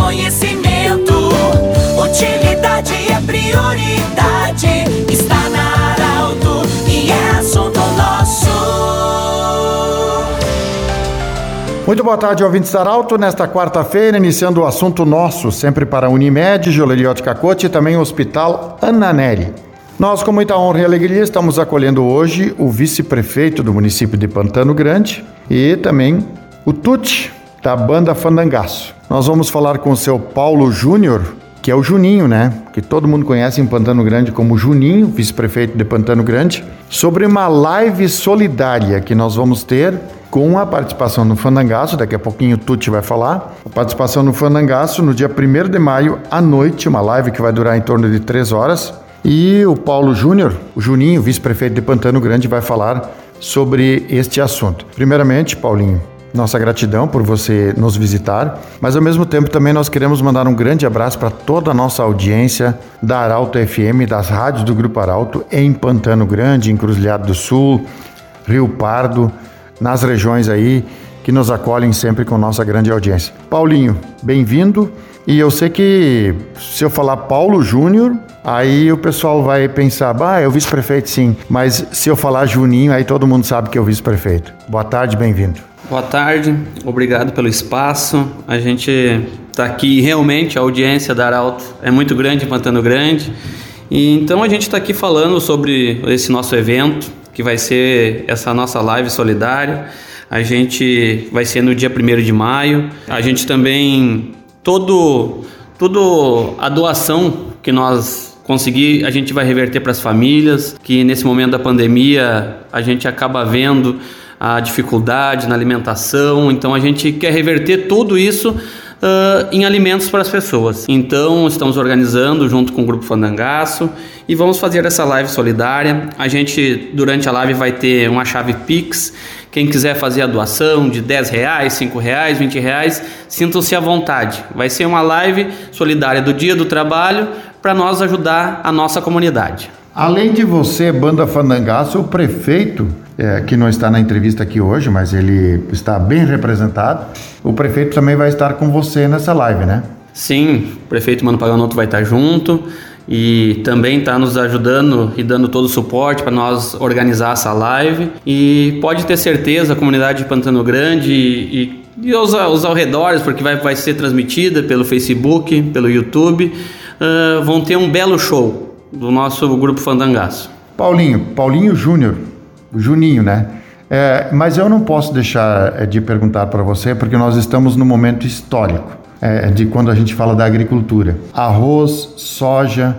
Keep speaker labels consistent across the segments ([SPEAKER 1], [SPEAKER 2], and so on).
[SPEAKER 1] conhecimento. Utilidade é prioridade. Está na Arauto e é assunto nosso.
[SPEAKER 2] Muito boa tarde, ouvintes da Arauto. Nesta quarta-feira, iniciando o assunto nosso, sempre para Unimed, Joleliote Cacote e também o Hospital Ana Neri. Nós, com muita honra e alegria, estamos acolhendo hoje o vice-prefeito do município de Pantano Grande e também o Tuti, da banda Fandangaço. Nós vamos falar com o seu Paulo Júnior, que é o Juninho, né? Que todo mundo conhece em Pantano Grande como Juninho, vice-prefeito de Pantano Grande, sobre uma live solidária que nós vamos ter com a participação no Fandangaço, daqui a pouquinho o Tuti vai falar, a participação no Fandangaço no dia 1 de maio à noite, uma live que vai durar em torno de três horas, e o Paulo Júnior, o Juninho, vice-prefeito de Pantano Grande, vai falar sobre este assunto. Primeiramente, Paulinho, nossa gratidão por você nos visitar, mas ao mesmo tempo também nós queremos mandar um grande abraço para toda a nossa audiência da Arauto FM, das rádios do Grupo Arauto em Pantano Grande, em Cruzilhado do Sul, Rio Pardo, nas regiões aí que nos acolhem sempre com nossa grande audiência. Paulinho, bem-vindo. E eu sei que se eu falar Paulo Júnior, aí o pessoal vai pensar, bah, é o vice-prefeito sim. Mas se eu falar Juninho, aí todo mundo sabe que é o vice-prefeito. Boa tarde, bem-vindo.
[SPEAKER 3] Boa tarde, obrigado pelo espaço. A gente está aqui realmente, a audiência da Arauto é muito grande em Pantano Grande. E então a gente está aqui falando sobre esse nosso evento, que vai ser essa nossa live solidária. A gente vai ser no dia 1 de maio. A gente também todo tudo a doação que nós conseguir, a gente vai reverter para as famílias, que nesse momento da pandemia a gente acaba vendo a dificuldade na alimentação, então a gente quer reverter tudo isso Uh, em alimentos para as pessoas. Então, estamos organizando junto com o Grupo Fandangaço e vamos fazer essa live solidária. A gente, durante a live, vai ter uma chave Pix quem quiser fazer a doação de 10 reais, 5 reais, 20 reais, sintam-se à vontade. Vai ser uma live solidária do Dia do Trabalho para nós ajudar a nossa comunidade.
[SPEAKER 2] Além de você, Banda Fandangaço, o prefeito, é, que não está na entrevista aqui hoje, mas ele está bem representado, o prefeito também vai estar com você nessa live, né?
[SPEAKER 3] Sim, o prefeito Mano Paganoto vai estar junto e também está nos ajudando e dando todo o suporte para nós organizar essa live. E pode ter certeza, a comunidade de Pantano Grande e, e os, os arredores, porque vai, vai ser transmitida pelo Facebook, pelo YouTube, uh, vão ter um belo show do nosso grupo Fandangaço.
[SPEAKER 2] Paulinho, Paulinho Júnior, Juninho, né? É, mas eu não posso deixar é, de perguntar para você, porque nós estamos num momento histórico é, de quando a gente fala da agricultura. Arroz, soja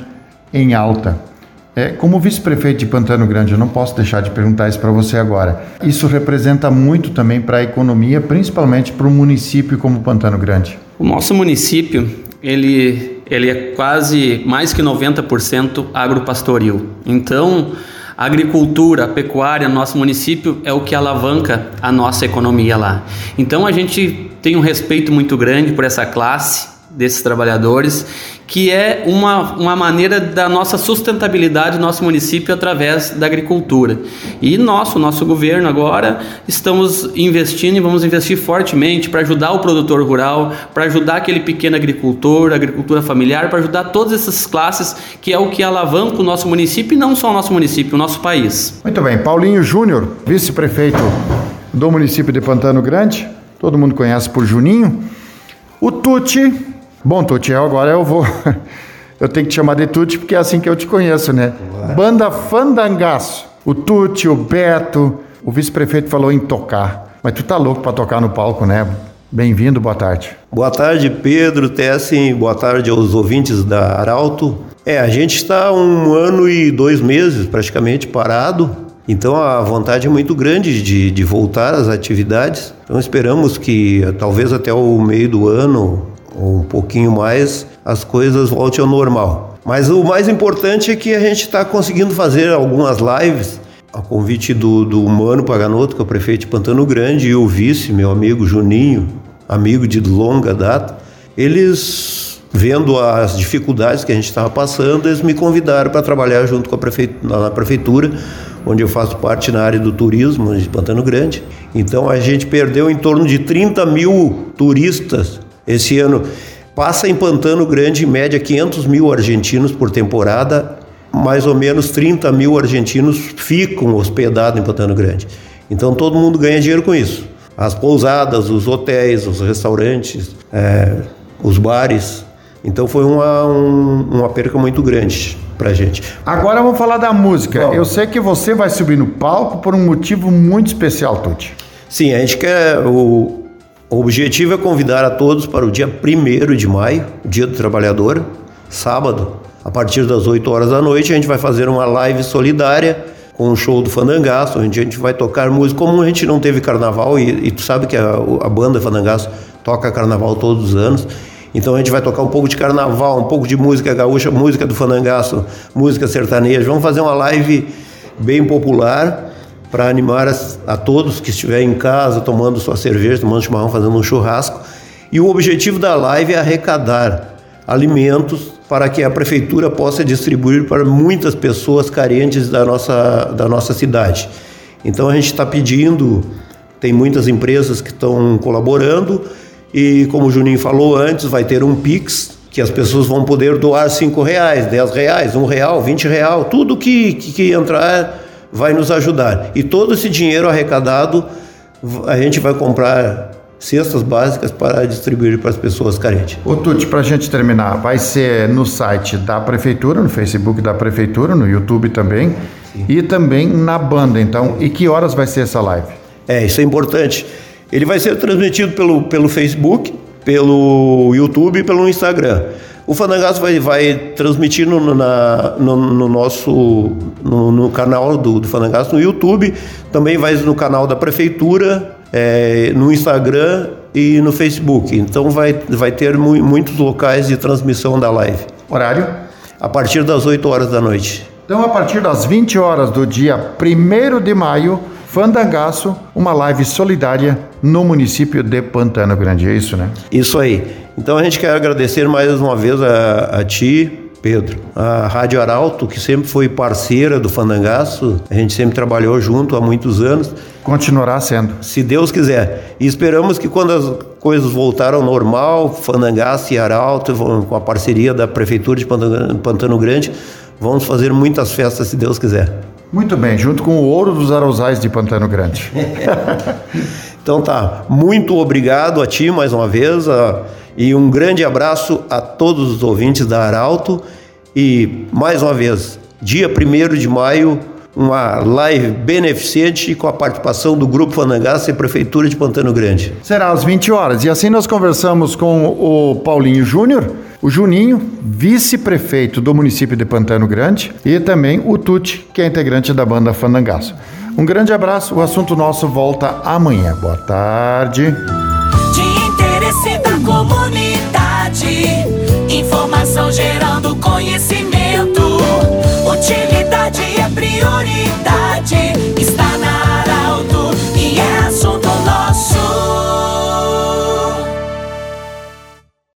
[SPEAKER 2] em alta. É, como vice-prefeito de Pantano Grande, eu não posso deixar de perguntar isso para você agora. Isso representa muito também para a economia, principalmente para um município como Pantano Grande.
[SPEAKER 3] O nosso município, ele, ele é quase mais que 90% agropastoril. Então, a agricultura, a pecuária, nosso município é o que alavanca a nossa economia lá. Então a gente tem um respeito muito grande por essa classe desses trabalhadores, que é uma, uma maneira da nossa sustentabilidade nosso município através da agricultura. E nosso, nosso governo agora, estamos investindo e vamos investir fortemente para ajudar o produtor rural, para ajudar aquele pequeno agricultor, agricultura familiar, para ajudar todas essas classes, que é o que alavanca o nosso município e não só o nosso município, o nosso país.
[SPEAKER 2] Muito bem, Paulinho Júnior, vice-prefeito do município de Pantano Grande, todo mundo conhece por Juninho. O Tuti, Bom, Tutiel, agora eu vou. Eu tenho que te chamar de Tuti porque é assim que eu te conheço, né? Ué. Banda Fandangaço. O Tuti, o Beto, o vice-prefeito falou em tocar. Mas tu tá louco para tocar no palco, né? Bem-vindo, boa tarde.
[SPEAKER 4] Boa tarde, Pedro, Tessin, boa tarde aos ouvintes da Arauto. É, a gente está um ano e dois meses praticamente parado, então a vontade é muito grande de, de voltar às atividades. Então esperamos que talvez até o meio do ano um pouquinho mais, as coisas voltem ao normal. Mas o mais importante é que a gente está conseguindo fazer algumas lives a convite do, do Mano Paganoto, que é o prefeito de Pantano Grande, e o vice, meu amigo Juninho, amigo de longa data, eles, vendo as dificuldades que a gente estava passando, eles me convidaram para trabalhar junto com a prefeitura, na prefeitura, onde eu faço parte na área do turismo de Pantano Grande. Então a gente perdeu em torno de 30 mil turistas esse ano, passa em Pantano Grande, em média, 500 mil argentinos por temporada, mais ou menos 30 mil argentinos ficam hospedados em Pantano Grande. Então todo mundo ganha dinheiro com isso. As pousadas, os hotéis, os restaurantes, é, os bares. Então foi uma, um, uma perca muito grande pra gente.
[SPEAKER 2] Agora vamos falar da música. Bom, Eu sei que você vai subir no palco por um motivo muito especial, Tuti.
[SPEAKER 4] Sim, a gente quer. O, o objetivo é convidar a todos para o dia 1 de maio, Dia do Trabalhador, sábado, a partir das 8 horas da noite, a gente vai fazer uma live solidária com o show do Fandangaço, onde a gente vai tocar música. Como a gente não teve carnaval, e, e tu sabe que a, a banda Fandangaço toca carnaval todos os anos, então a gente vai tocar um pouco de carnaval, um pouco de música gaúcha, música do fandangaço, música sertaneja. Vamos fazer uma live bem popular para animar a, todos que estiverem em casa tomando sua cerveja, tomando chimarrão, fazendo um churrasco. E o objetivo da live é arrecadar alimentos para que a prefeitura possa distribuir para muitas pessoas carentes da nossa, da nossa cidade. Então a gente está pedindo, tem muitas empresas que estão colaborando e como o Juninho falou antes, vai ter um Pix que as pessoas vão poder doar cinco reais, dez reais, um real, vinte real, tudo que, que, que entrar vai nos ajudar. E todo esse dinheiro arrecadado a gente vai comprar cestas básicas para distribuir para as pessoas carentes.
[SPEAKER 2] O Tuti, para a gente terminar, vai ser no site da prefeitura, no Facebook da prefeitura, no YouTube também Sim. e também na banda. Então, e que horas vai ser essa live?
[SPEAKER 4] É, isso é importante. Ele vai ser transmitido pelo, pelo Facebook, pelo YouTube e pelo Instagram. O Fandangaço vai, vai transmitir no, na, no, no nosso no, no, canal do, do Fandangaço no YouTube, também vai no canal da Prefeitura, é, no Instagram e no Facebook. Então vai, vai ter mu muitos locais de transmissão da live.
[SPEAKER 2] Horário?
[SPEAKER 4] A partir das 8 horas da noite.
[SPEAKER 2] Então, a partir das 20 horas do dia 1 de maio, Fandangaço, uma live solidária no município de Pantano Grande. É isso, né?
[SPEAKER 4] Isso aí. Então a gente quer agradecer mais uma vez a, a ti, Pedro, a Rádio Arauto, que sempre foi parceira do Fandangaço, a gente sempre trabalhou junto há muitos anos.
[SPEAKER 2] Continuará sendo.
[SPEAKER 4] Se Deus quiser. E esperamos que quando as coisas voltaram ao normal, Fandangaço e Arauto, com a parceria da Prefeitura de Pantano Grande, vamos fazer muitas festas, se Deus quiser.
[SPEAKER 2] Muito bem, junto com o ouro dos arrozais de Pantano Grande.
[SPEAKER 4] então tá, muito obrigado a ti mais uma vez a, e um grande abraço a todos os ouvintes da Arauto e mais uma vez, dia 1 de maio, uma live beneficente com a participação do Grupo Fanangaça e Prefeitura de Pantano Grande.
[SPEAKER 2] Será às 20 horas. E assim nós conversamos com o Paulinho Júnior, o Juninho, vice-prefeito do município de Pantano Grande, e também o Tuti, que é integrante da banda Fandangaço. Um grande abraço, o assunto nosso volta amanhã. Boa tarde.
[SPEAKER 1] De interesse da comunidade,